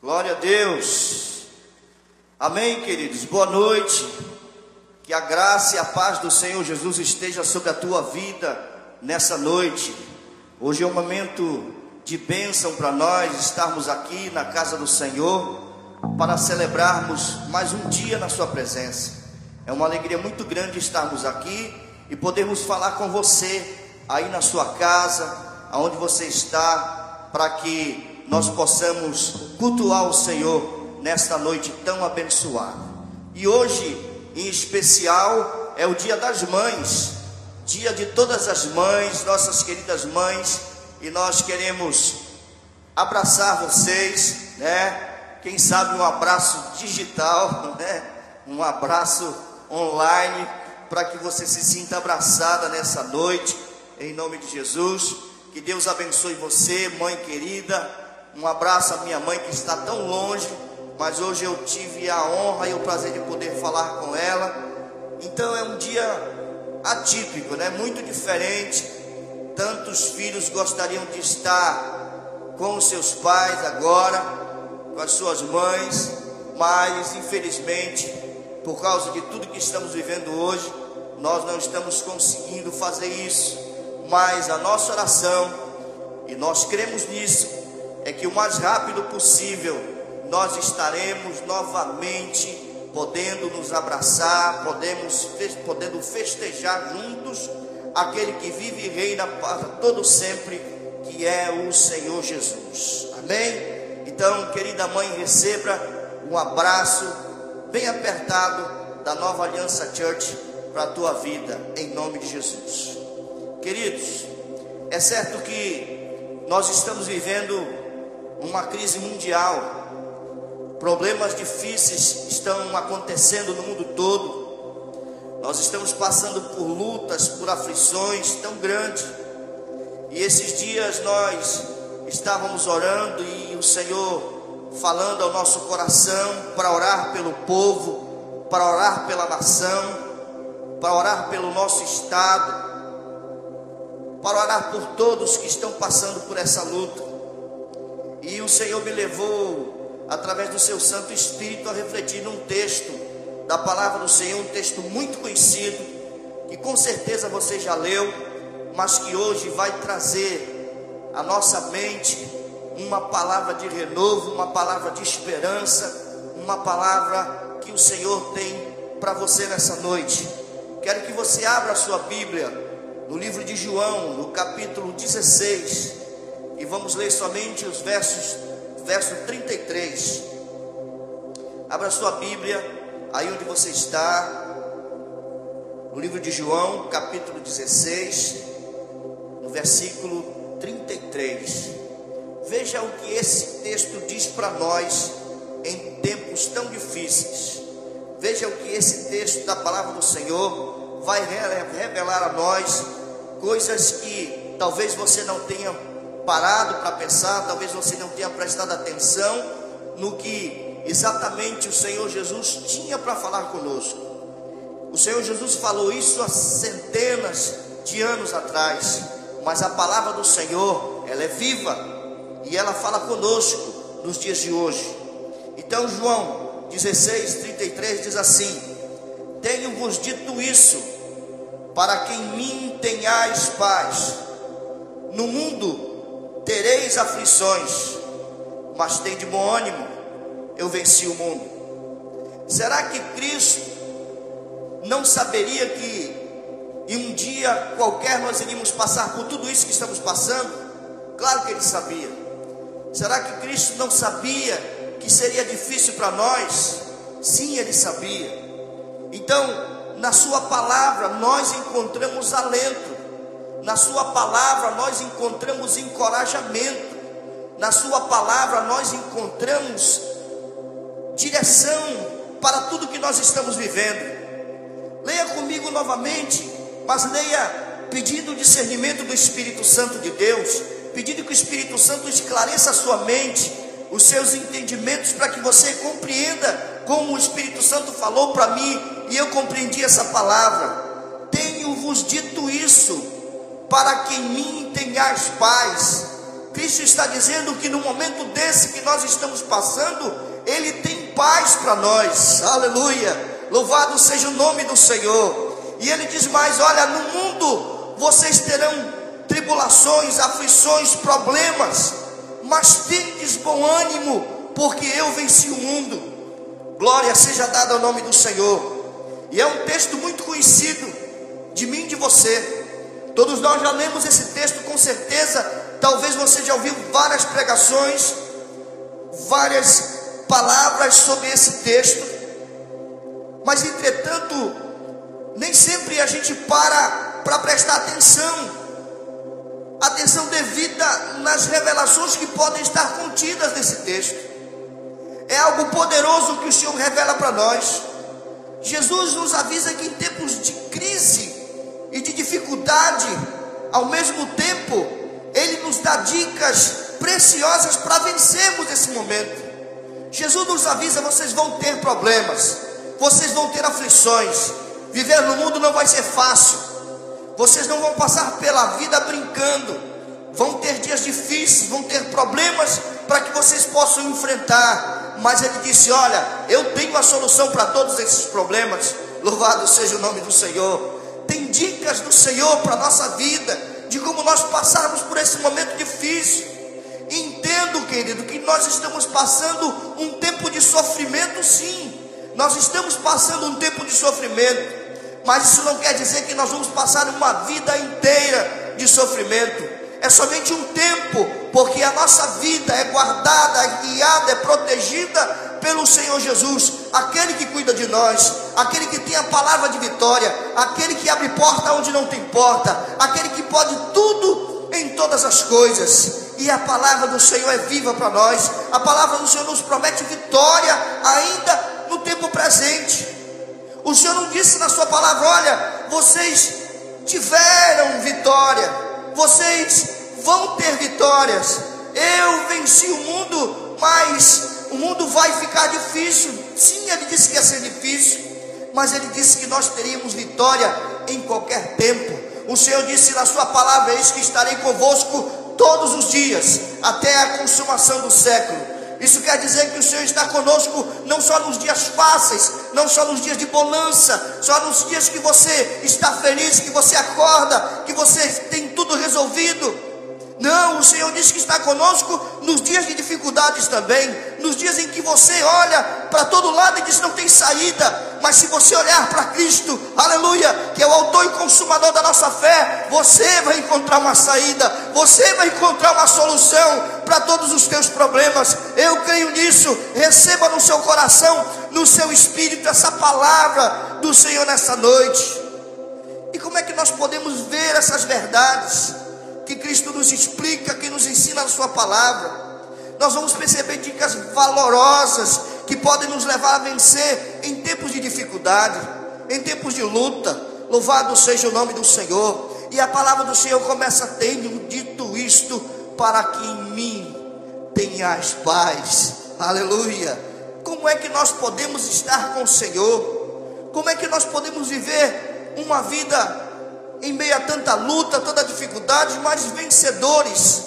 Glória a Deus. Amém, queridos. Boa noite. Que a graça e a paz do Senhor Jesus esteja sobre a tua vida nessa noite. Hoje é um momento de bênção para nós estarmos aqui na casa do Senhor para celebrarmos mais um dia na Sua presença. É uma alegria muito grande estarmos aqui e podermos falar com você aí na sua casa, aonde você está, para que nós possamos cultuar o Senhor nesta noite tão abençoada. E hoje, em especial, é o Dia das Mães, dia de todas as mães, nossas queridas mães, e nós queremos abraçar vocês, né? Quem sabe um abraço digital, né? Um abraço online para que você se sinta abraçada nessa noite, em nome de Jesus. Que Deus abençoe você, mãe querida. Um abraço à minha mãe que está tão longe, mas hoje eu tive a honra e o prazer de poder falar com ela. Então é um dia atípico, né? Muito diferente. Tantos filhos gostariam de estar com seus pais agora, com as suas mães, mas infelizmente por causa de tudo que estamos vivendo hoje, nós não estamos conseguindo fazer isso. Mas a nossa oração, e nós cremos nisso, é que o mais rápido possível nós estaremos novamente podendo nos abraçar, podemos, podendo festejar juntos aquele que vive e reina para todo sempre, que é o Senhor Jesus. Amém? Então, querida mãe, receba um abraço bem apertado da Nova Aliança Church para a tua vida, em nome de Jesus. Queridos, é certo que nós estamos vivendo uma crise mundial, problemas difíceis estão acontecendo no mundo todo, nós estamos passando por lutas, por aflições tão grandes, e esses dias nós estávamos orando e o Senhor falando ao nosso coração para orar pelo povo, para orar pela nação, para orar pelo nosso estado, para orar por todos que estão passando por essa luta. E o Senhor me levou, através do seu Santo Espírito, a refletir num texto da palavra do Senhor, um texto muito conhecido, que com certeza você já leu, mas que hoje vai trazer à nossa mente uma palavra de renovo, uma palavra de esperança, uma palavra que o Senhor tem para você nessa noite. Quero que você abra a sua Bíblia no livro de João, no capítulo 16, e vamos ler somente os versos, verso 33. Abra a sua Bíblia aí onde você está, no livro de João, capítulo 16, no versículo 33. Veja o que esse texto diz para nós em tempos tão difíceis. Veja o que esse texto da palavra do Senhor vai revelar a nós coisas que talvez você não tenha parado para pensar, talvez você não tenha prestado atenção no que exatamente o Senhor Jesus tinha para falar conosco. O Senhor Jesus falou isso há centenas de anos atrás, mas a palavra do Senhor, ela é viva e ela fala conosco nos dias de hoje. Então, João 16, 33 diz assim: Tenho-vos dito isso, para que em mim tenhais paz. No mundo tereis aflições, mas tem de bom ânimo, eu venci o mundo. Será que Cristo não saberia que em um dia qualquer nós iríamos passar por tudo isso que estamos passando? Claro que ele sabia. Será que Cristo não sabia que seria difícil para nós? Sim, ele sabia. Então, na Sua palavra, nós encontramos alento, na Sua palavra, nós encontramos encorajamento, na Sua palavra, nós encontramos direção para tudo que nós estamos vivendo. Leia comigo novamente, mas leia pedindo o discernimento do Espírito Santo de Deus pedindo que o Espírito Santo esclareça a sua mente, os seus entendimentos, para que você compreenda como o Espírito Santo falou para mim e eu compreendi essa palavra. tenho-vos dito isso, para que em mim tenhais paz. Cristo está dizendo que no momento desse que nós estamos passando, Ele tem paz para nós, aleluia. Louvado seja o nome do Senhor. E Ele diz mais: Olha, no mundo vocês terão tribulações, aflições, problemas, mas tendes bom ânimo, porque eu venci o mundo. Glória seja dada ao nome do Senhor. E é um texto muito conhecido de mim e de você. Todos nós já lemos esse texto com certeza. Talvez você já ouviu várias pregações, várias palavras sobre esse texto. Mas entretanto, nem sempre a gente para para prestar atenção. Atenção devida nas revelações que podem estar contidas nesse texto. É algo poderoso que o Senhor revela para nós. Jesus nos avisa que em tempos de crise e de dificuldade, ao mesmo tempo, Ele nos dá dicas preciosas para vencermos esse momento. Jesus nos avisa: vocês vão ter problemas, vocês vão ter aflições, viver no mundo não vai ser fácil, vocês não vão passar pela vida brincando, vão ter dias difíceis, vão ter problemas para que vocês possam enfrentar mas ele disse: Olha, eu tenho a solução para todos esses problemas. Louvado seja o nome do Senhor. Tem dicas do Senhor para a nossa vida, de como nós passarmos por esse momento difícil. Entendo, querido, que nós estamos passando um tempo de sofrimento, sim. Nós estamos passando um tempo de sofrimento, mas isso não quer dizer que nós vamos passar uma vida inteira de sofrimento é somente um tempo, porque a nossa vida é guardada, é guiada, é protegida pelo Senhor Jesus, aquele que cuida de nós, aquele que tem a palavra de vitória, aquele que abre porta onde não tem porta, aquele que pode tudo em todas as coisas. E a palavra do Senhor é viva para nós. A palavra do Senhor nos promete vitória ainda no tempo presente. O Senhor não disse na sua palavra: olha, vocês tiveram vitória vocês vão ter vitórias. Eu venci o mundo, mas o mundo vai ficar difícil. Sim, ele disse que ia ser difícil, mas ele disse que nós teríamos vitória em qualquer tempo. O Senhor disse na sua palavra: Eis que estarei convosco todos os dias, até a consumação do século. Isso quer dizer que o Senhor está conosco não só nos dias fáceis, não só nos dias de bonança, só nos dias que você está feliz, que você acorda, que você tem tudo resolvido. Não, o Senhor diz que está conosco nos dias de dificuldades também, nos dias em que você olha para todo lado e diz não tem saída, mas se você olhar para Cristo, aleluia, que é o autor e consumador da nossa fé, você vai encontrar uma saída, você vai encontrar uma solução para todos os teus problemas. Eu creio nisso. Receba no seu coração, no seu espírito, essa palavra do Senhor nessa noite. E como é que nós podemos ver essas verdades? Que Cristo nos explica, que nos ensina a Sua palavra. Nós vamos perceber dicas valorosas que podem nos levar a vencer em tempos de dificuldade, em tempos de luta. Louvado seja o nome do Senhor. E a palavra do Senhor começa: Tenho dito isto para que em mim tenhas paz. Aleluia. Como é que nós podemos estar com o Senhor? Como é que nós podemos viver uma vida em meio a tanta luta, tanta dificuldade, mas vencedores,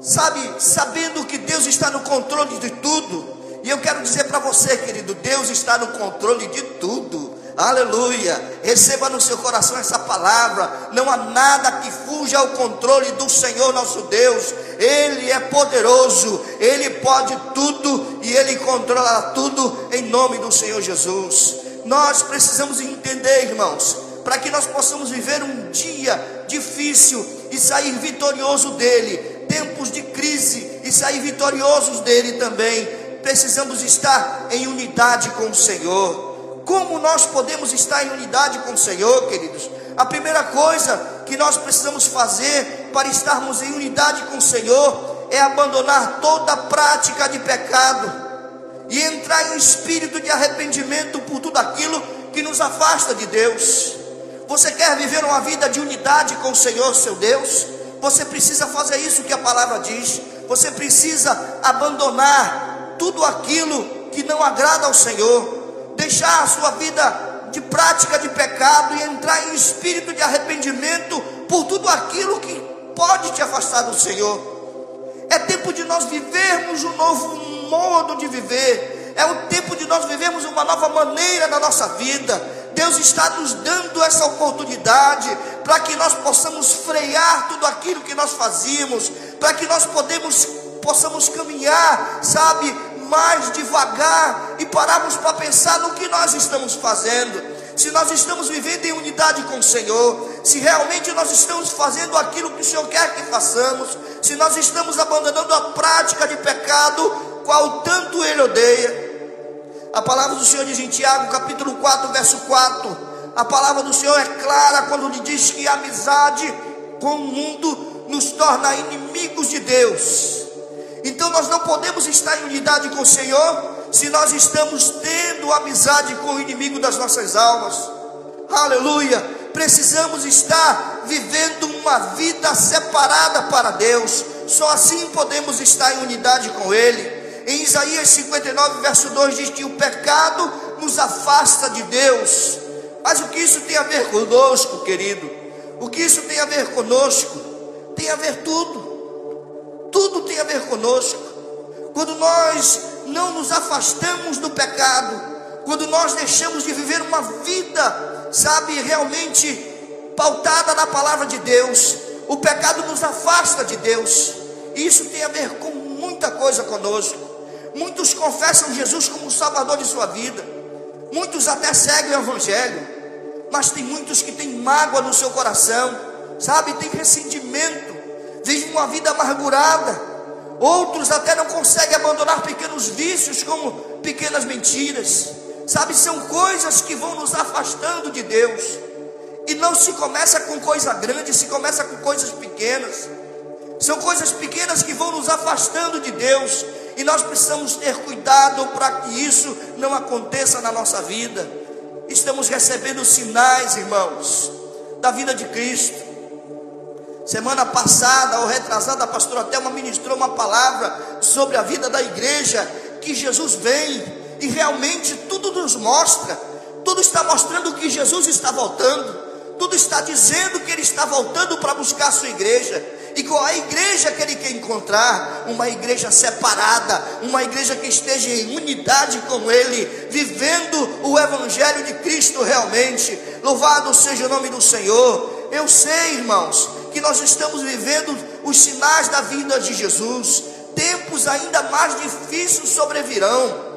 sabe, sabendo que Deus está no controle de tudo. E eu quero dizer para você, querido, Deus está no controle de tudo. Aleluia. Receba no seu coração essa palavra. Não há nada que fuja ao controle do Senhor nosso Deus. Ele é poderoso, ele pode tudo e ele controla tudo em nome do Senhor Jesus. Nós precisamos entender, irmãos, para que nós possamos viver um dia difícil e sair vitorioso dele, tempos de crise e sair vitoriosos dele também. Precisamos estar em unidade com o Senhor. Como nós podemos estar em unidade com o Senhor, queridos? A primeira coisa que nós precisamos fazer para estarmos em unidade com o Senhor é abandonar toda prática de pecado e entrar em um espírito de arrependimento por tudo aquilo que nos afasta de Deus. Você quer viver uma vida de unidade com o Senhor, seu Deus? Você precisa fazer isso que a palavra diz. Você precisa abandonar tudo aquilo que não agrada ao Senhor, deixar a sua vida de prática de pecado e entrar em espírito de arrependimento por tudo aquilo que pode te afastar do Senhor. É tempo de nós vivermos um novo modo de viver. É o tempo de nós vivermos uma nova maneira na nossa vida. Deus está nos dando essa oportunidade para que nós possamos frear tudo aquilo que nós fazíamos, para que nós podemos, possamos caminhar, sabe, mais devagar e pararmos para pensar no que nós estamos fazendo. Se nós estamos vivendo em unidade com o Senhor, se realmente nós estamos fazendo aquilo que o Senhor quer que façamos, se nós estamos abandonando a prática de pecado, qual tanto Ele odeia. A palavra do Senhor diz em Tiago, capítulo 4, verso 4. A palavra do Senhor é clara quando lhe diz que a amizade com o mundo nos torna inimigos de Deus. Então nós não podemos estar em unidade com o Senhor se nós estamos tendo amizade com o inimigo das nossas almas. Aleluia! Precisamos estar vivendo uma vida separada para Deus. Só assim podemos estar em unidade com Ele. Em Isaías 59, verso 2 diz que o pecado nos afasta de Deus. Mas o que isso tem a ver conosco, querido? O que isso tem a ver conosco? Tem a ver tudo tudo tem a ver conosco. Quando nós não nos afastamos do pecado, quando nós deixamos de viver uma vida, sabe, realmente pautada na palavra de Deus, o pecado nos afasta de Deus. Isso tem a ver com muita coisa conosco. Muitos confessam Jesus como o Salvador de sua vida. Muitos até seguem o Evangelho. Mas tem muitos que têm mágoa no seu coração, sabe? Tem ressentimento vivem uma vida amargurada. Outros até não conseguem abandonar pequenos vícios, como pequenas mentiras. Sabe, são coisas que vão nos afastando de Deus. E não se começa com coisa grande, se começa com coisas pequenas. São coisas pequenas que vão nos afastando de Deus. E nós precisamos ter cuidado para que isso não aconteça na nossa vida. Estamos recebendo sinais, irmãos, da vida de Cristo. Semana passada, ou retrasada, a pastora Thelma ministrou uma palavra sobre a vida da igreja, que Jesus vem, e realmente tudo nos mostra, tudo está mostrando que Jesus está voltando, tudo está dizendo que Ele está voltando para buscar a sua igreja, e qual a igreja que Ele quer encontrar? Uma igreja separada, uma igreja que esteja em unidade com Ele, vivendo o Evangelho de Cristo realmente. Louvado seja o nome do Senhor. Eu sei, irmãos, que nós estamos vivendo os sinais da vinda de Jesus. Tempos ainda mais difíceis sobrevirão.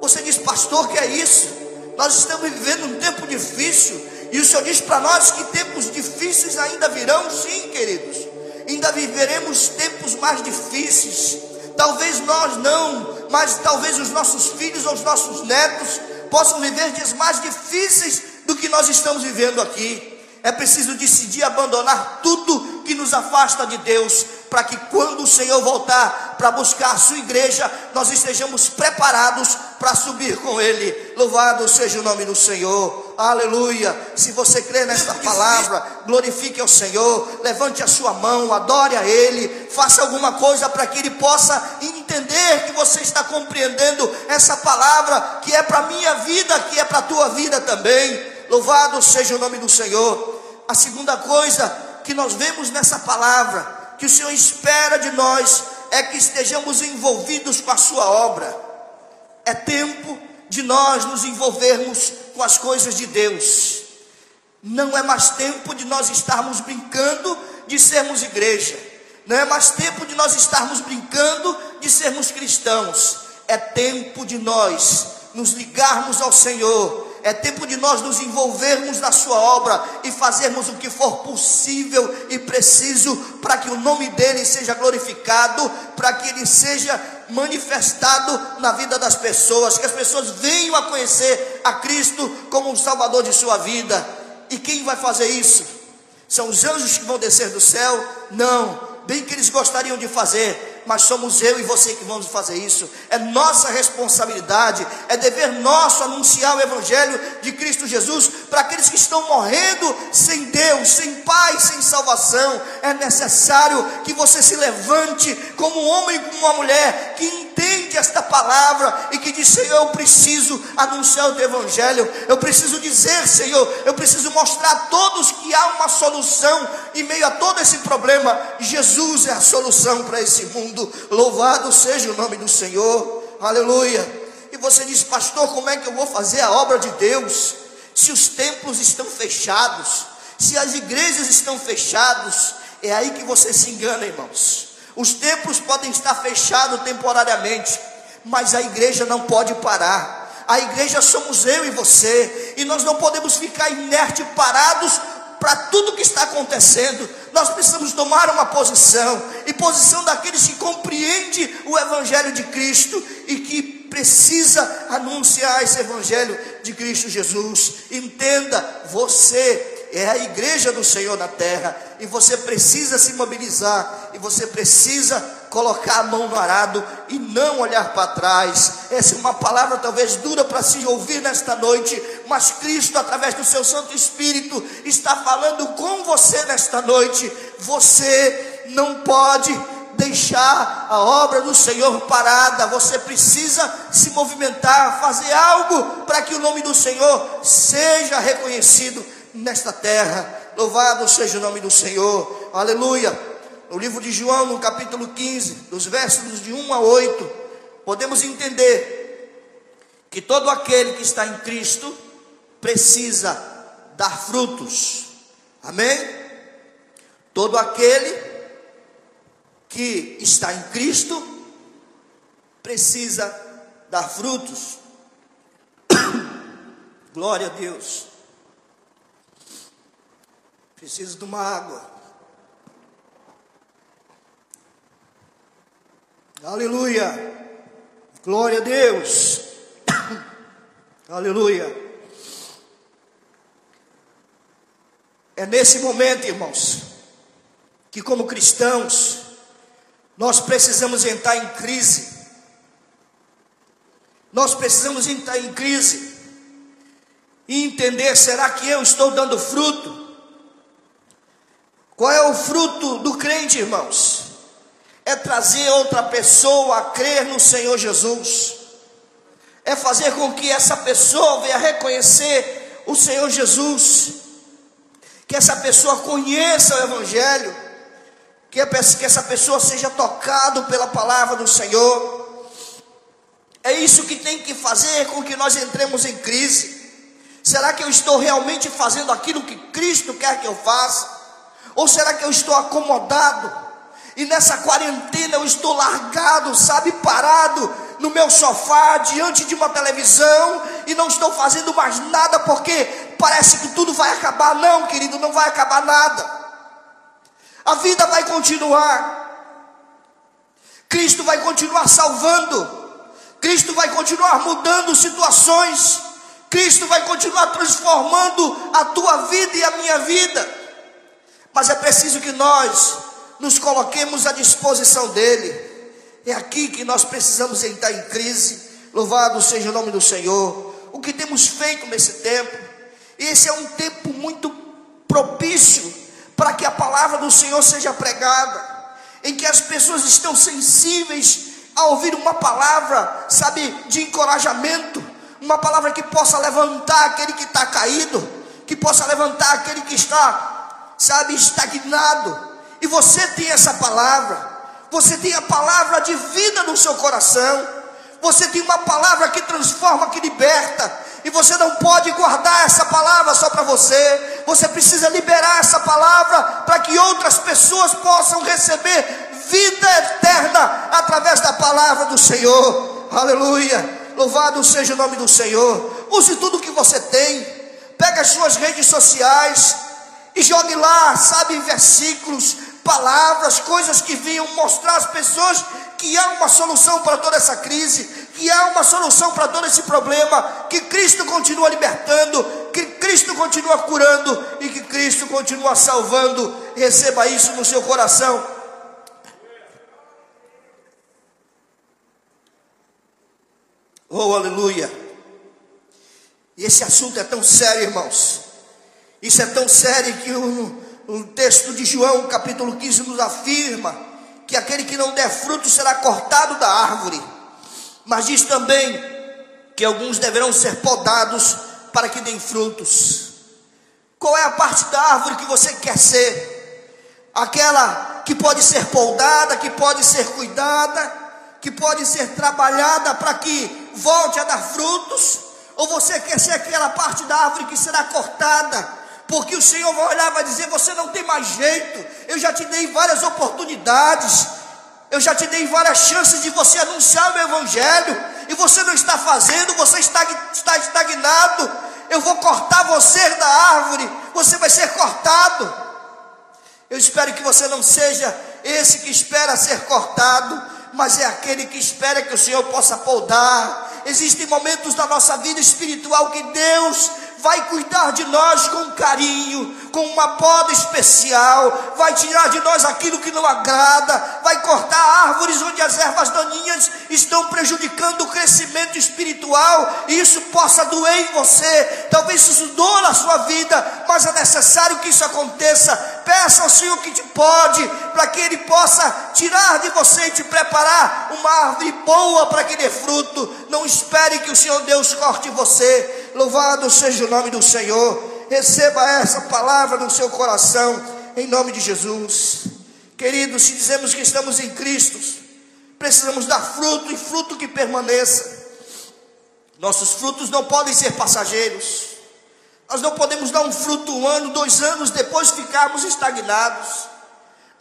Você diz, pastor, que é isso? Nós estamos vivendo um tempo difícil. E o Senhor diz para nós que tempos difíceis ainda virão, sim, queridos. Ainda viveremos tempos mais difíceis. Talvez nós não, mas talvez os nossos filhos ou os nossos netos possam viver dias mais difíceis do que nós estamos vivendo aqui. É preciso decidir abandonar tudo que nos afasta de Deus, para que quando o Senhor voltar para buscar a sua igreja, nós estejamos preparados para subir com Ele. Louvado seja o nome do Senhor. Aleluia. Se você crê nesta palavra, glorifique ao Senhor, levante a sua mão, adore a Ele, faça alguma coisa para que Ele possa entender que você está compreendendo essa palavra que é para a minha vida, que é para a tua vida também. Louvado seja o nome do Senhor. A segunda coisa que nós vemos nessa palavra, que o Senhor espera de nós, é que estejamos envolvidos com a Sua obra. É tempo de nós nos envolvermos com as coisas de Deus. Não é mais tempo de nós estarmos brincando de sermos igreja. Não é mais tempo de nós estarmos brincando de sermos cristãos. É tempo de nós nos ligarmos ao Senhor é tempo de nós nos envolvermos na Sua obra e fazermos o que for possível e preciso para que o nome dEle seja glorificado, para que Ele seja manifestado na vida das pessoas, que as pessoas venham a conhecer a Cristo como o Salvador de sua vida. E quem vai fazer isso? São os anjos que vão descer do céu? Não, bem que eles gostariam de fazer, mas somos eu e você que vamos fazer isso. É nossa responsabilidade, é dever nosso anunciar o Evangelho de Cristo Jesus para aqueles que estão morrendo sem Deus, sem paz, sem salvação. É necessário que você se levante como um homem e como uma mulher que entende esta palavra e que diz: Senhor, eu preciso anunciar o teu evangelho, eu preciso dizer, Senhor, eu preciso mostrar a todos que há uma solução em meio a todo esse problema. Jesus é a solução para esse mundo. Louvado seja o nome do Senhor, aleluia. E você diz, pastor, como é que eu vou fazer a obra de Deus? Se os templos estão fechados, se as igrejas estão fechadas, é aí que você se engana, irmãos. Os templos podem estar fechados temporariamente, mas a igreja não pode parar. A igreja somos eu e você, e nós não podemos ficar inerte parados para tudo que está acontecendo. Nós precisamos tomar uma posição, e posição daqueles que compreendem o evangelho de Cristo e que precisa anunciar esse evangelho de Cristo Jesus. Entenda, você é a igreja do Senhor na terra, e você precisa se mobilizar, e você precisa colocar a mão no arado e não olhar para trás. Essa é uma palavra talvez dura para se ouvir nesta noite, mas Cristo, através do seu Santo Espírito, está falando com você nesta noite. Você não pode deixar a obra do Senhor parada, você precisa se movimentar, fazer algo para que o nome do Senhor seja reconhecido nesta terra. Louvado seja o nome do Senhor. Aleluia. No livro de João, no capítulo 15, dos versos de 1 a 8, podemos entender que todo aquele que está em Cristo precisa dar frutos. Amém? Todo aquele que está em Cristo precisa dar frutos. Glória a Deus. Preciso de uma água. Aleluia. Glória a Deus. Aleluia. É nesse momento, irmãos, que como cristãos, nós precisamos entrar em crise. Nós precisamos entrar em crise e entender: será que eu estou dando fruto? Qual é o fruto do crente, irmãos? É trazer outra pessoa a crer no Senhor Jesus, é fazer com que essa pessoa venha reconhecer o Senhor Jesus, que essa pessoa conheça o Evangelho, que essa pessoa seja tocado pela palavra do Senhor. É isso que tem que fazer com que nós entremos em crise. Será que eu estou realmente fazendo aquilo que Cristo quer que eu faça? Ou será que eu estou acomodado? E nessa quarentena eu estou largado, sabe, parado no meu sofá, diante de uma televisão, e não estou fazendo mais nada porque parece que tudo vai acabar. Não, querido, não vai acabar nada. A vida vai continuar. Cristo vai continuar salvando. Cristo vai continuar mudando situações. Cristo vai continuar transformando a tua vida e a minha vida mas é preciso que nós nos coloquemos à disposição dEle. É aqui que nós precisamos entrar em crise. Louvado seja o nome do Senhor. O que temos feito nesse tempo? Esse é um tempo muito propício para que a palavra do Senhor seja pregada, em que as pessoas estão sensíveis a ouvir uma palavra, sabe, de encorajamento, uma palavra que possa levantar aquele que está caído, que possa levantar aquele que está sabe, estagnado. E você tem essa palavra. Você tem a palavra de vida no seu coração. Você tem uma palavra que transforma, que liberta. E você não pode guardar essa palavra só para você. Você precisa liberar essa palavra para que outras pessoas possam receber vida eterna através da palavra do Senhor. Aleluia. Louvado seja o nome do Senhor. Use tudo que você tem. Pega as suas redes sociais e jogue lá, sabe, versículos, palavras, coisas que venham mostrar às pessoas que há uma solução para toda essa crise, que há uma solução para todo esse problema, que Cristo continua libertando, que Cristo continua curando e que Cristo continua salvando. Receba isso no seu coração. Oh, aleluia. E esse assunto é tão sério, irmãos isso é tão sério que o, o texto de João, capítulo 15, nos afirma que aquele que não der fruto será cortado da árvore. Mas diz também que alguns deverão ser podados para que deem frutos. Qual é a parte da árvore que você quer ser? Aquela que pode ser podada, que pode ser cuidada, que pode ser trabalhada para que volte a dar frutos? Ou você quer ser aquela parte da árvore que será cortada? Porque o Senhor vai olhar e vai dizer: Você não tem mais jeito, eu já te dei várias oportunidades, eu já te dei várias chances de você anunciar o meu Evangelho, e você não está fazendo, você está, está estagnado. Eu vou cortar você da árvore, você vai ser cortado. Eu espero que você não seja esse que espera ser cortado, mas é aquele que espera que o Senhor possa podar. Existem momentos da nossa vida espiritual que Deus vai cuidar de nós com carinho, com uma poda especial, vai tirar de nós aquilo que não agrada, vai cortar árvores onde as ervas daninhas estão prejudicando o crescimento espiritual, e isso possa doer em você, talvez isso doa na sua vida, mas é necessário que isso aconteça. Peça ao Senhor que te pode, para que Ele possa tirar de você e te preparar uma árvore boa para que dê fruto. Não espere que o Senhor Deus corte você Louvado seja o nome do Senhor. Receba essa palavra no seu coração, em nome de Jesus. Queridos, se dizemos que estamos em Cristo, precisamos dar fruto e fruto que permaneça. Nossos frutos não podem ser passageiros. Nós não podemos dar um fruto um ano, dois anos, depois ficarmos estagnados.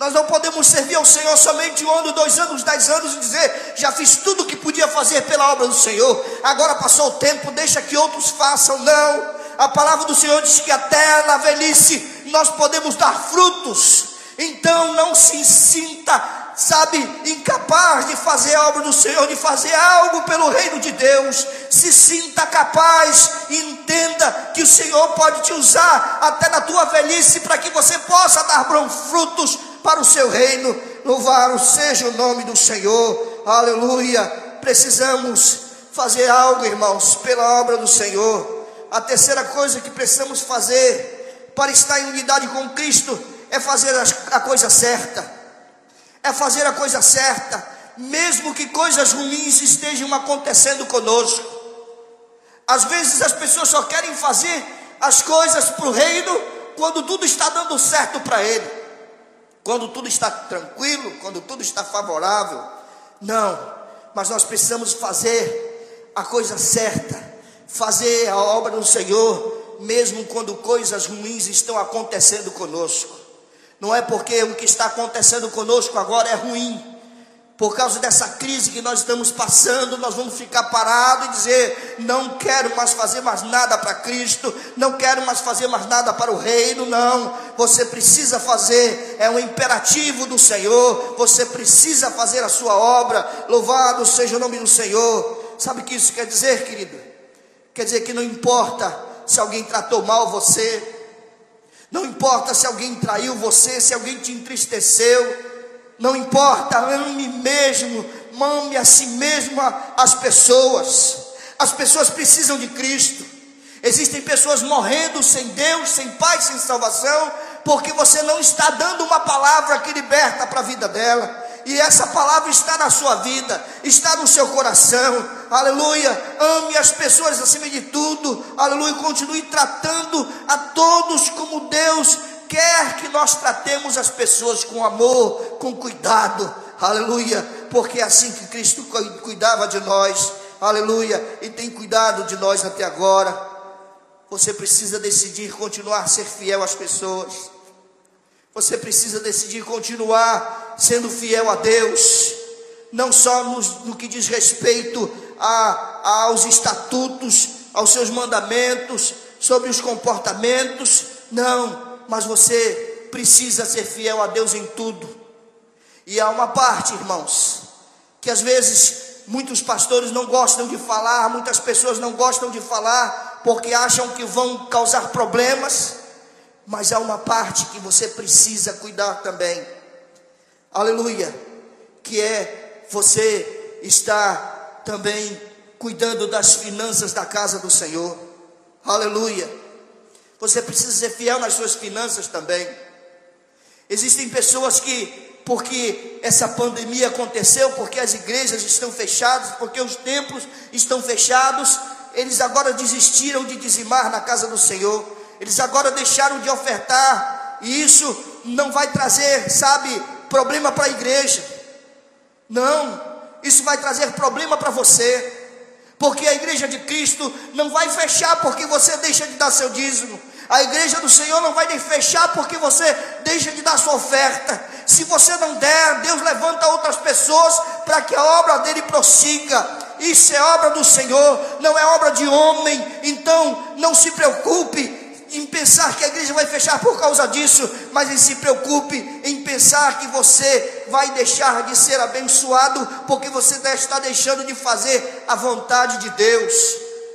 Nós não podemos servir ao Senhor somente um ano, dois anos, dez anos e dizer, já fiz tudo o que podia fazer pela obra do Senhor, agora passou o tempo, deixa que outros façam. Não, a palavra do Senhor diz que até na velhice nós podemos dar frutos. Então não se sinta, sabe, incapaz de fazer a obra do Senhor, de fazer algo pelo reino de Deus. Se sinta capaz e entenda que o Senhor pode te usar até na tua velhice para que você possa dar bons frutos para o seu reino. Louvado seja o nome do Senhor. Aleluia. Precisamos fazer algo, irmãos, pela obra do Senhor. A terceira coisa que precisamos fazer para estar em unidade com Cristo é fazer a coisa certa. É fazer a coisa certa, mesmo que coisas ruins estejam acontecendo conosco. Às vezes as pessoas só querem fazer as coisas para o reino quando tudo está dando certo para ele quando tudo está tranquilo, quando tudo está favorável. Não, mas nós precisamos fazer a coisa certa, fazer a obra do Senhor, mesmo quando coisas ruins estão acontecendo conosco. Não é porque o que está acontecendo conosco agora é ruim, por causa dessa crise que nós estamos passando, nós vamos ficar parados e dizer: não quero mais fazer mais nada para Cristo, não quero mais fazer mais nada para o reino. Não, você precisa fazer, é um imperativo do Senhor, você precisa fazer a sua obra. Louvado seja o nome do Senhor. Sabe o que isso quer dizer, querido? Quer dizer que não importa se alguém tratou mal você, não importa se alguém traiu você, se alguém te entristeceu não importa, ame mesmo, mame a si mesmo as pessoas. As pessoas precisam de Cristo. Existem pessoas morrendo sem Deus, sem paz, sem salvação, porque você não está dando uma palavra que liberta para a vida dela. E essa palavra está na sua vida, está no seu coração. Aleluia. Ame as pessoas acima de tudo. Aleluia. Continue tratando a todos como Deus quer que nós tratemos as pessoas com amor, com cuidado, aleluia, porque é assim que Cristo cuidava de nós, aleluia, e tem cuidado de nós até agora. Você precisa decidir continuar a ser fiel às pessoas, você precisa decidir continuar sendo fiel a Deus, não só no, no que diz respeito a, aos estatutos, aos seus mandamentos, sobre os comportamentos, não, mas você precisa ser fiel a Deus em tudo. E há uma parte, irmãos, que às vezes muitos pastores não gostam de falar, muitas pessoas não gostam de falar, porque acham que vão causar problemas, mas há uma parte que você precisa cuidar também. Aleluia, que é você estar também cuidando das finanças da casa do Senhor. Aleluia. Você precisa ser fiel nas suas finanças também. Existem pessoas que porque essa pandemia aconteceu, porque as igrejas estão fechadas, porque os templos estão fechados, eles agora desistiram de dizimar na casa do Senhor, eles agora deixaram de ofertar, e isso não vai trazer, sabe, problema para a igreja, não, isso vai trazer problema para você, porque a igreja de Cristo não vai fechar porque você deixa de dar seu dízimo. A igreja do Senhor não vai fechar porque você deixa de dar sua oferta. Se você não der, Deus levanta outras pessoas para que a obra dele prossiga. Isso é obra do Senhor, não é obra de homem. Então, não se preocupe em pensar que a igreja vai fechar por causa disso, mas em se preocupe em pensar que você vai deixar de ser abençoado, porque você está deixando de fazer a vontade de Deus,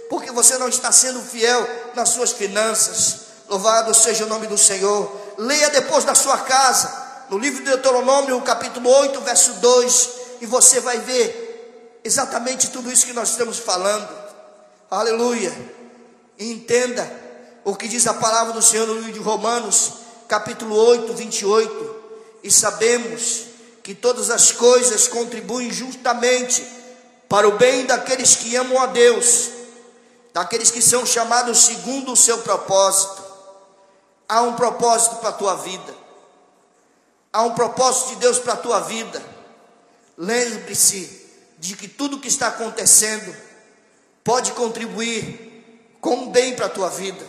porque você não está sendo fiel nas suas finanças. Louvado seja o nome do Senhor. Leia depois da sua casa, no livro de Deuteronômio, capítulo 8, verso 2, e você vai ver exatamente tudo isso que nós estamos falando. Aleluia. E entenda o que diz a palavra do Senhor no livro de Romanos, capítulo 8, 28, e sabemos que todas as coisas contribuem justamente para o bem daqueles que amam a Deus, daqueles que são chamados segundo o seu propósito. Há um propósito para a tua vida, há um propósito de Deus para a tua vida. Lembre-se de que tudo que está acontecendo pode contribuir com bem para a tua vida.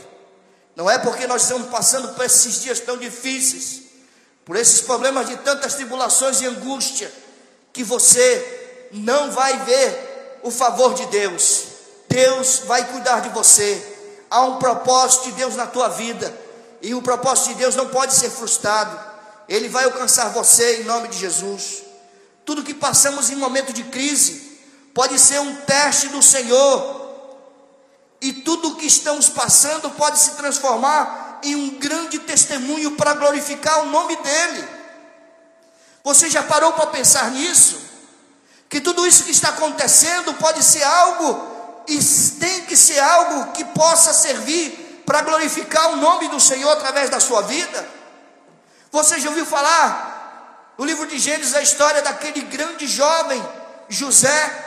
Não é porque nós estamos passando por esses dias tão difíceis, por esses problemas de tantas tribulações e angústia, que você não vai ver o favor de Deus. Deus vai cuidar de você. Há um propósito de Deus na tua vida, e o propósito de Deus não pode ser frustrado. Ele vai alcançar você em nome de Jesus. Tudo que passamos em momento de crise pode ser um teste do Senhor e tudo o que estamos passando pode se transformar em um grande testemunho para glorificar o nome dEle. Você já parou para pensar nisso? Que tudo isso que está acontecendo pode ser algo, e tem que ser algo que possa servir para glorificar o nome do Senhor através da sua vida? Você já ouviu falar no livro de Gênesis a história daquele grande jovem José?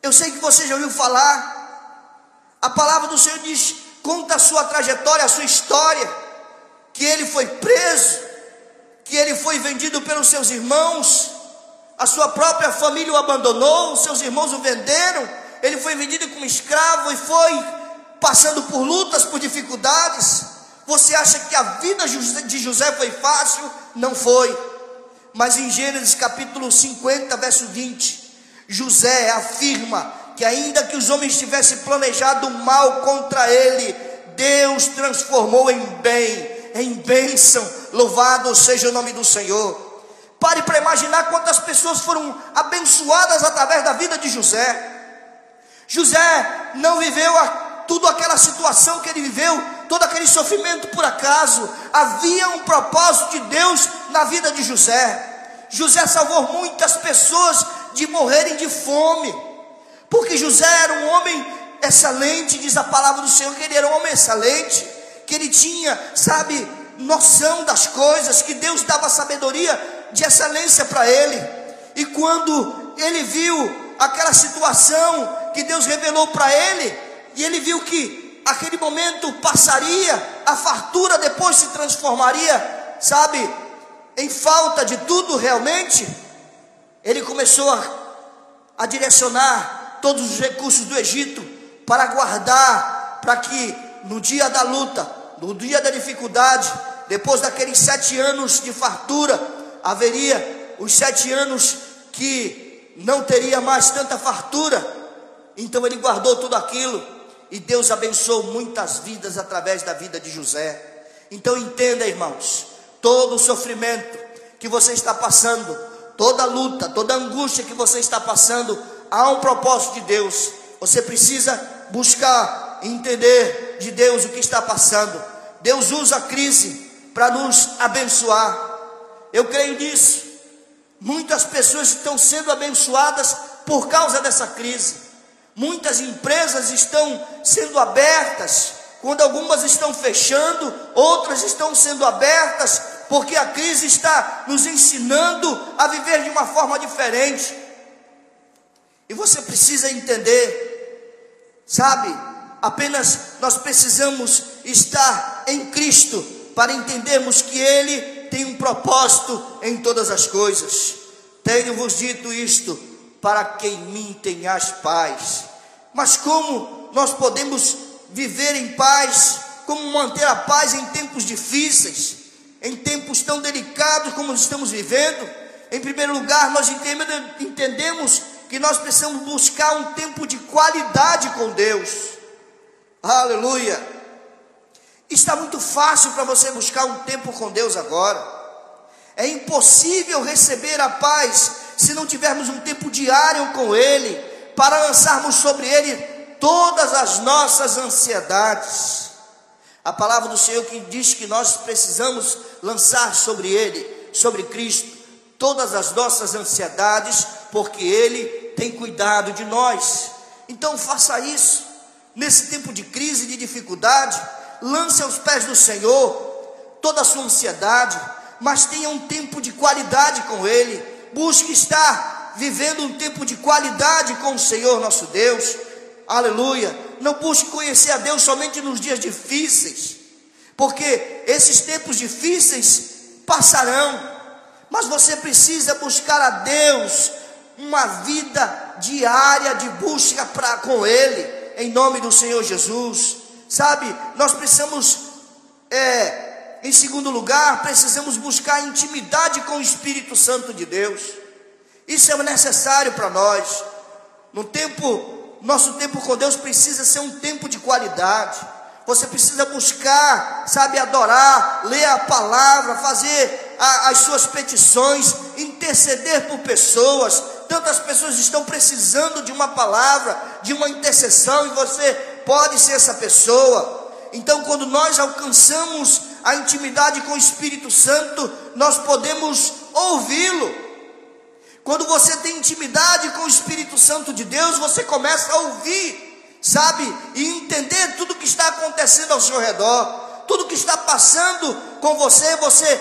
Eu sei que você já ouviu falar a palavra do Senhor diz: conta a sua trajetória, a sua história, que ele foi preso, que ele foi vendido pelos seus irmãos, a sua própria família o abandonou, seus irmãos o venderam, ele foi vendido como escravo e foi passando por lutas, por dificuldades. Você acha que a vida de José foi fácil? Não foi. Mas em Gênesis capítulo 50, verso 20, José afirma que ainda que os homens tivessem planejado mal contra ele, Deus transformou em bem, em bênção. Louvado seja o nome do Senhor. Pare para imaginar quantas pessoas foram abençoadas através da vida de José. José não viveu a, tudo aquela situação que ele viveu, todo aquele sofrimento por acaso. Havia um propósito de Deus na vida de José. José salvou muitas pessoas de morrerem de fome porque José era um homem excelente, diz a palavra do Senhor, que ele era um homem excelente, que ele tinha, sabe, noção das coisas, que Deus dava sabedoria de excelência para ele. E quando ele viu aquela situação que Deus revelou para ele, e ele viu que aquele momento passaria, a fartura depois se transformaria, sabe, em falta de tudo realmente, ele começou a, a direcionar todos os recursos do Egito para guardar, para que no dia da luta, no dia da dificuldade, depois daqueles sete anos de fartura, haveria os sete anos que não teria mais tanta fartura. Então ele guardou tudo aquilo e Deus abençoou muitas vidas através da vida de José. Então entenda, irmãos, todo o sofrimento que você está passando, toda luta, toda angústia que você está passando, há um propósito de Deus. Você precisa buscar entender de Deus o que está passando. Deus usa a crise para nos abençoar. Eu creio nisso. Muitas pessoas estão sendo abençoadas por causa dessa crise. Muitas empresas estão sendo abertas, quando algumas estão fechando, outras estão sendo abertas porque a crise está nos ensinando a viver de uma forma diferente. E você precisa entender, sabe? Apenas nós precisamos estar em Cristo para entendermos que Ele tem um propósito em todas as coisas. Tenho-vos dito isto para que em mim tenhais paz. Mas como nós podemos viver em paz? Como manter a paz em tempos difíceis? Em tempos tão delicados como estamos vivendo? Em primeiro lugar, nós entendemos que nós precisamos buscar um tempo de qualidade com Deus. Aleluia. Está muito fácil para você buscar um tempo com Deus agora. É impossível receber a paz se não tivermos um tempo diário com Ele, para lançarmos sobre Ele todas as nossas ansiedades. A palavra do Senhor que diz que nós precisamos lançar sobre Ele, sobre Cristo, todas as nossas ansiedades, porque Ele tem cuidado de nós. Então faça isso. Nesse tempo de crise, de dificuldade, lance aos pés do Senhor toda a sua ansiedade, mas tenha um tempo de qualidade com Ele. Busque estar vivendo um tempo de qualidade com o Senhor nosso Deus. Aleluia. Não busque conhecer a Deus somente nos dias difíceis, porque esses tempos difíceis passarão. Mas você precisa buscar a Deus uma vida diária de busca para com Ele, em nome do Senhor Jesus. Sabe, nós precisamos é, em segundo lugar, precisamos buscar intimidade com o Espírito Santo de Deus. Isso é necessário para nós. No tempo, nosso tempo com Deus precisa ser um tempo de qualidade. Você precisa buscar, sabe, adorar, ler a palavra, fazer a, as suas petições, interceder por pessoas. Tantas pessoas estão precisando de uma palavra, de uma intercessão, e você pode ser essa pessoa. Então, quando nós alcançamos a intimidade com o Espírito Santo, nós podemos ouvi-lo. Quando você tem intimidade com o Espírito Santo de Deus, você começa a ouvir, sabe, e entender tudo que está acontecendo ao seu redor, tudo que está passando com você, você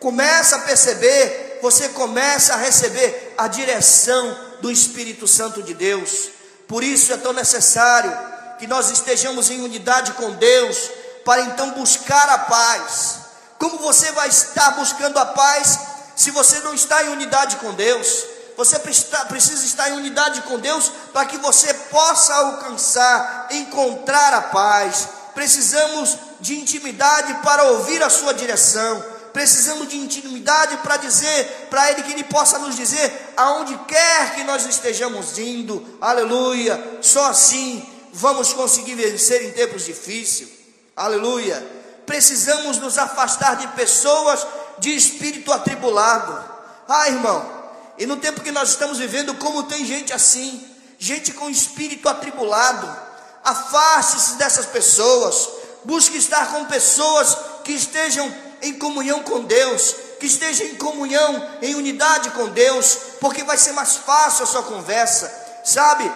começa a perceber, você começa a receber a direção do Espírito Santo de Deus. Por isso é tão necessário que nós estejamos em unidade com Deus, para então buscar a paz. Como você vai estar buscando a paz se você não está em unidade com Deus? Você precisa estar em unidade com Deus para que você possa alcançar, encontrar a paz. Precisamos de intimidade para ouvir a sua direção. Precisamos de intimidade para dizer para Ele que Ele possa nos dizer aonde quer que nós estejamos indo. Aleluia. Só assim vamos conseguir vencer em tempos difíceis. Aleluia. Precisamos nos afastar de pessoas de espírito atribulado. Ah, irmão, e no tempo que nós estamos vivendo, como tem gente assim, gente com espírito atribulado. Afaste-se dessas pessoas. Busque estar com pessoas que estejam em comunhão com Deus, que estejam em comunhão, em unidade com Deus, porque vai ser mais fácil a sua conversa. Sabe?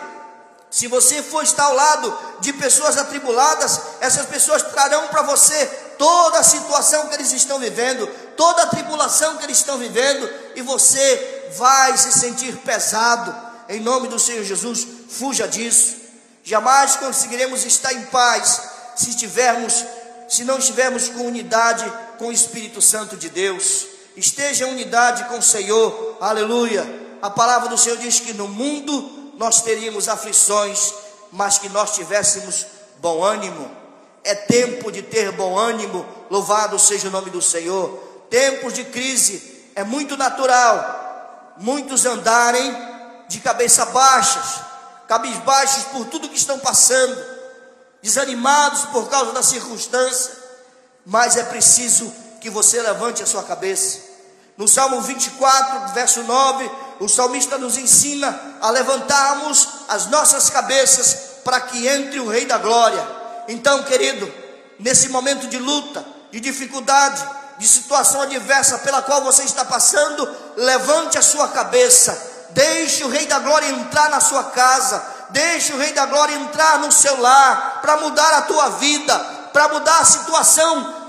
Se você for estar ao lado de pessoas atribuladas, essas pessoas trarão para você toda a situação que eles estão vivendo, toda a tribulação que eles estão vivendo, e você vai se sentir pesado. Em nome do Senhor Jesus, fuja disso. Jamais conseguiremos estar em paz se estivermos, se não estivermos com unidade com o Espírito Santo de Deus. Esteja em unidade com o Senhor. Aleluia. A palavra do Senhor diz que no mundo nós teríamos aflições, mas que nós tivéssemos bom ânimo. É tempo de ter bom ânimo, louvado seja o nome do Senhor. Tempos de crise é muito natural, muitos andarem de cabeça baixas, cabisbaixos por tudo que estão passando, desanimados por causa da circunstância, mas é preciso que você levante a sua cabeça. No Salmo 24, verso 9, o salmista nos ensina a levantarmos as nossas cabeças para que entre o Rei da Glória. Então, querido, nesse momento de luta, de dificuldade, de situação adversa pela qual você está passando, levante a sua cabeça, deixe o Rei da Glória entrar na sua casa, deixe o Rei da Glória entrar no seu lar, para mudar a tua vida, para mudar a situação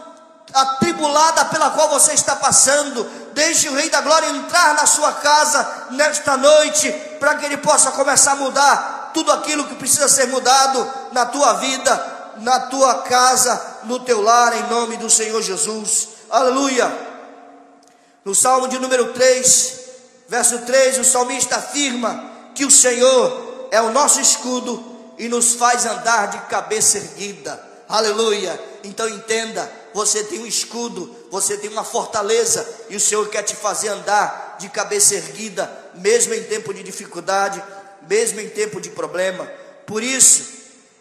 atribulada pela qual você está passando. Deixe o Rei da Glória entrar na sua casa nesta noite, para que ele possa começar a mudar tudo aquilo que precisa ser mudado na tua vida, na tua casa, no teu lar, em nome do Senhor Jesus. Aleluia. No Salmo de número 3, verso 3, o salmista afirma que o Senhor é o nosso escudo e nos faz andar de cabeça erguida. Aleluia. Então entenda, você tem um escudo, você tem uma fortaleza, e o Senhor quer te fazer andar de cabeça erguida, mesmo em tempo de dificuldade, mesmo em tempo de problema. Por isso,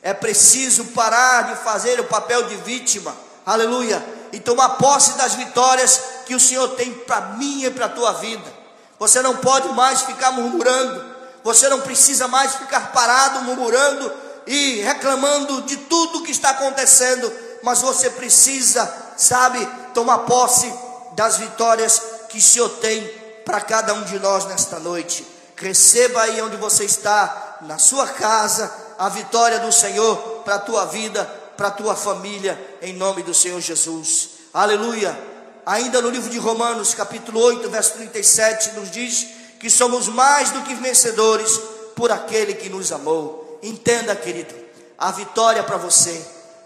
é preciso parar de fazer o papel de vítima, aleluia, e tomar posse das vitórias que o Senhor tem para mim e para a tua vida. Você não pode mais ficar murmurando, você não precisa mais ficar parado murmurando e reclamando de tudo que está acontecendo, mas você precisa, sabe, tomar posse das vitórias que o Senhor tem para cada um de nós nesta noite. Receba aí onde você está, na sua casa, a vitória do Senhor para a tua vida, para a tua família, em nome do Senhor Jesus. Aleluia. Ainda no livro de Romanos, capítulo 8, verso 37, nos diz que somos mais do que vencedores por aquele que nos amou. Entenda, querido, a vitória para você,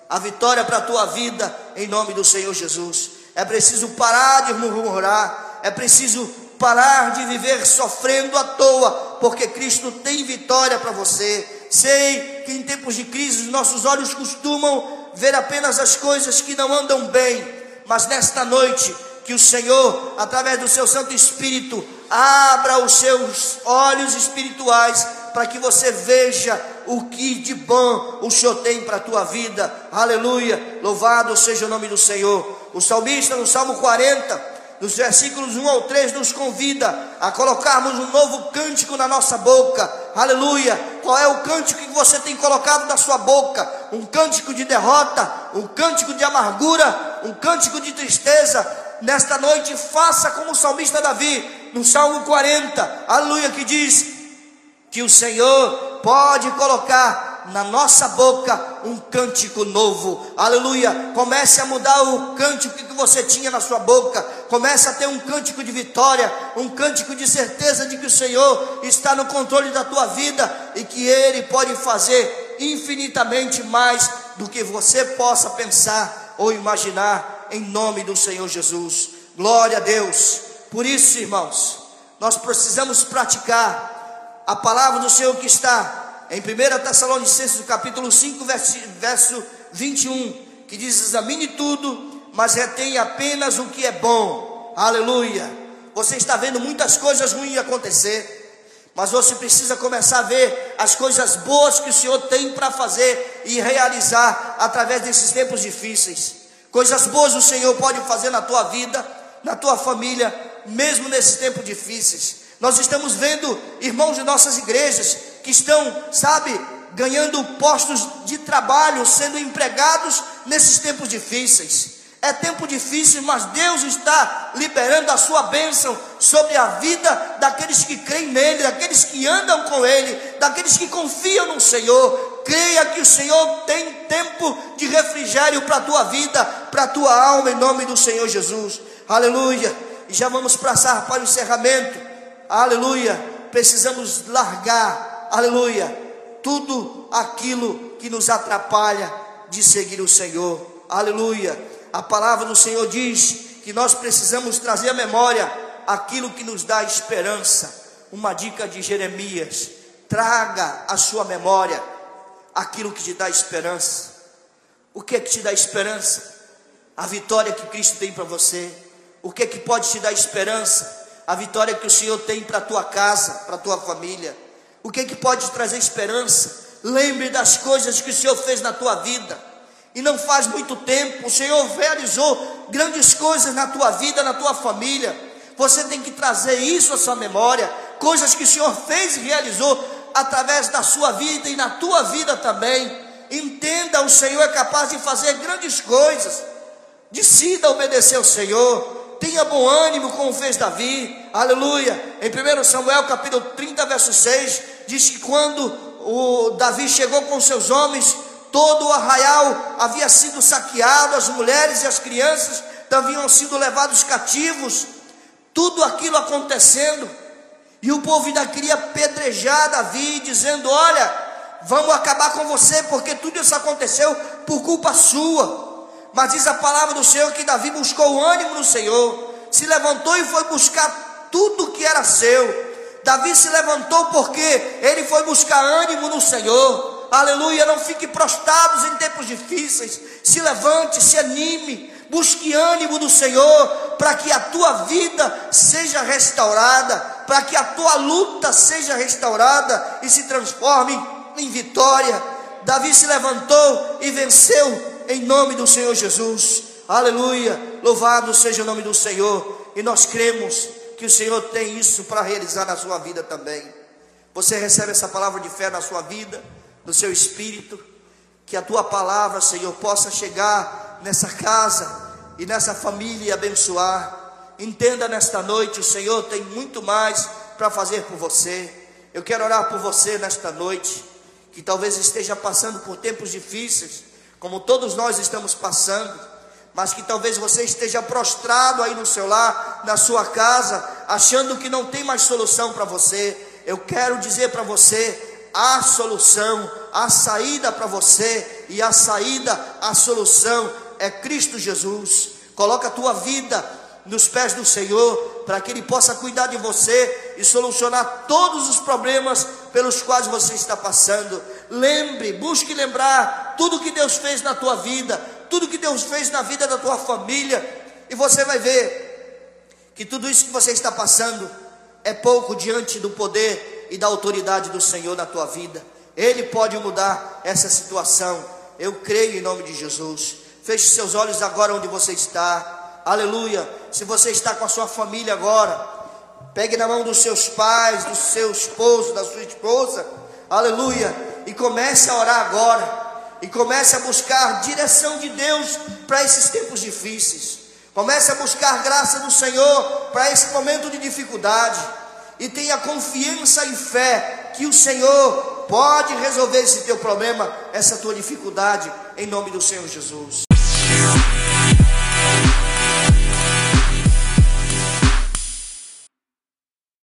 a vitória para a tua vida, em nome do Senhor Jesus. É preciso parar de murmurar, é preciso parar de viver sofrendo à toa, porque Cristo tem vitória para você. Sei que em tempos de crise nossos olhos costumam ver apenas as coisas que não andam bem, mas nesta noite que o Senhor, através do seu Santo Espírito, abra os seus olhos espirituais para que você veja o que de bom o Senhor tem para a tua vida. Aleluia! Louvado seja o nome do Senhor. O salmista no Salmo 40, nos versículos 1 ao 3, nos convida a colocarmos um novo cântico na nossa boca. Aleluia! Qual é o cântico que você tem colocado na sua boca? Um cântico de derrota, um cântico de amargura, um cântico de tristeza, nesta noite, faça como o salmista Davi, no Salmo 40, aleluia, que diz que o Senhor pode colocar na nossa boca um cântico novo, aleluia. Comece a mudar o cântico que você tinha na sua boca, comece a ter um cântico de vitória, um cântico de certeza de que o Senhor está no controle da tua vida e que Ele pode fazer infinitamente mais do que você possa pensar ou imaginar em nome do Senhor Jesus. Glória a Deus. Por isso, irmãos, nós precisamos praticar a palavra do Senhor que está em 1 Tessalonicenses, capítulo 5, verso, verso 21, que diz: Examine tudo, mas retém apenas o que é bom. Aleluia. Você está vendo muitas coisas ruins acontecer. Mas você precisa começar a ver as coisas boas que o Senhor tem para fazer e realizar através desses tempos difíceis. Coisas boas o Senhor pode fazer na tua vida, na tua família, mesmo nesses tempos difíceis. Nós estamos vendo irmãos de nossas igrejas que estão, sabe, ganhando postos de trabalho, sendo empregados nesses tempos difíceis. É tempo difícil, mas Deus está liberando a sua bênção sobre a vida daqueles que creem nele, daqueles que andam com ele, daqueles que confiam no Senhor creia que o Senhor tem tempo de refrigério para a tua vida, para a tua alma, em nome do Senhor Jesus. Aleluia. E já vamos passar para o encerramento. Aleluia. Precisamos largar, aleluia, tudo aquilo que nos atrapalha de seguir o Senhor. Aleluia. A palavra do Senhor diz que nós precisamos trazer à memória aquilo que nos dá esperança. Uma dica de Jeremias: traga a sua memória aquilo que te dá esperança. O que é que te dá esperança? A vitória que Cristo tem para você. O que é que pode te dar esperança? A vitória que o Senhor tem para a tua casa, para a tua família. O que é que pode te trazer esperança? Lembre das coisas que o Senhor fez na tua vida. E não faz muito tempo, o Senhor realizou grandes coisas na tua vida, na tua família. Você tem que trazer isso à sua memória, coisas que o Senhor fez e realizou através da sua vida e na tua vida também. Entenda, o Senhor é capaz de fazer grandes coisas. Decida obedecer ao Senhor. Tenha bom ânimo, como fez Davi. Aleluia. Em 1 Samuel capítulo 30, verso 6, diz que quando o Davi chegou com seus homens, todo o arraial havia sido saqueado, as mulheres e as crianças haviam sido levados cativos, tudo aquilo acontecendo, e o povo ainda queria apedrejar Davi, dizendo: Olha, vamos acabar com você, porque tudo isso aconteceu por culpa sua. Mas diz a palavra do Senhor que Davi buscou o ânimo no Senhor, se levantou e foi buscar tudo que era seu. Davi se levantou porque ele foi buscar ânimo no Senhor. Aleluia, não fique prostrados em tempos difíceis. Se levante, se anime, busque ânimo do Senhor, para que a tua vida seja restaurada, para que a tua luta seja restaurada e se transforme em vitória. Davi se levantou e venceu em nome do Senhor Jesus. Aleluia, louvado seja o nome do Senhor. E nós cremos que o Senhor tem isso para realizar na sua vida também. Você recebe essa palavra de fé na sua vida, no seu espírito, que a tua palavra, Senhor, possa chegar nessa casa e nessa família e abençoar. Entenda nesta noite, o Senhor tem muito mais para fazer por você. Eu quero orar por você nesta noite, que talvez esteja passando por tempos difíceis, como todos nós estamos passando, mas que talvez você esteja prostrado aí no seu lar, na sua casa, achando que não tem mais solução para você. Eu quero dizer para você: a solução, a saída para você, e a saída, a solução é Cristo Jesus. Coloca a tua vida nos pés do Senhor, para que Ele possa cuidar de você e solucionar todos os problemas pelos quais você está passando. Lembre, busque lembrar tudo que Deus fez na tua vida, tudo que Deus fez na vida da tua família, e você vai ver que tudo isso que você está passando é pouco diante do poder e da autoridade do Senhor na tua vida. Ele pode mudar essa situação. Eu creio em nome de Jesus. Feche seus olhos agora onde você está. Aleluia. Se você está com a sua família agora, pegue na mão dos seus pais, do seu esposo, da sua esposa. Aleluia. E comece a orar agora e comece a buscar direção de Deus para esses tempos difíceis. Comece a buscar graça do Senhor para esse momento de dificuldade. E tenha confiança e fé que o Senhor pode resolver esse teu problema, essa tua dificuldade, em nome do Senhor Jesus.